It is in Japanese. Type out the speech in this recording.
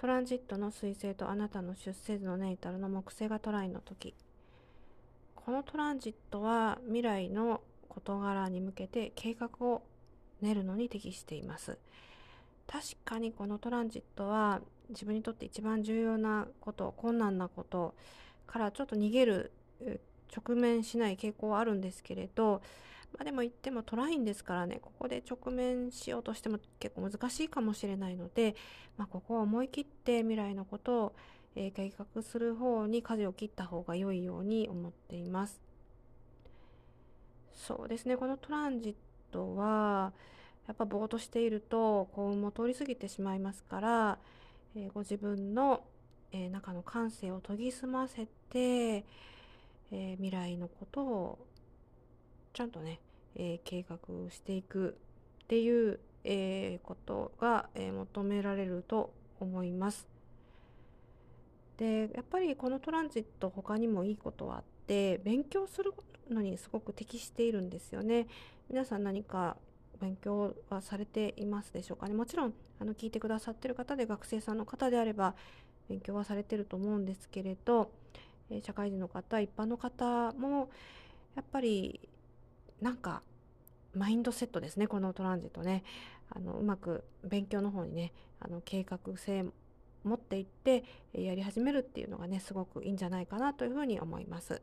トランジットの彗星とあなたの出生図のネイタルの木星がトライの時。このトランジットは未来の事柄に向けて計画を練るのに適しています。確かにこのトランジットは自分にとって一番重要なこと困難なことからちょっと逃げる直面しない傾向はあるんですけれど、まあ、でも言ってもトラインですからねここで直面しようとしても結構難しいかもしれないので、まあ、ここは思い切って未来のことを、えー、計画する方に舵を切った方が良いように思っています。そうですねこのトランジットはやっぱぼーっとしていると幸運も通り過ぎてしまいますから、えー、ご自分の、えー、中の感性を研ぎ澄ませて、えー、未来のことをちゃんとね、え計画していくっていう、えことが、え求められると思います。でやっぱりこのトランジット他にもいいことはあって勉強するのにすごく適しているんですよね。皆さん何か勉強はされていますでしょうかね？もちろんあの聞いてくださってる方で学生さんの方であれば勉強はされてると思うんですけれど、え社会人の方一般の方もやっぱりなんかマインドセットですねこのトランジットねあのうまく勉強の方にねあの計画性持っていってやり始めるっていうのがねすごくいいんじゃないかなというふうに思います。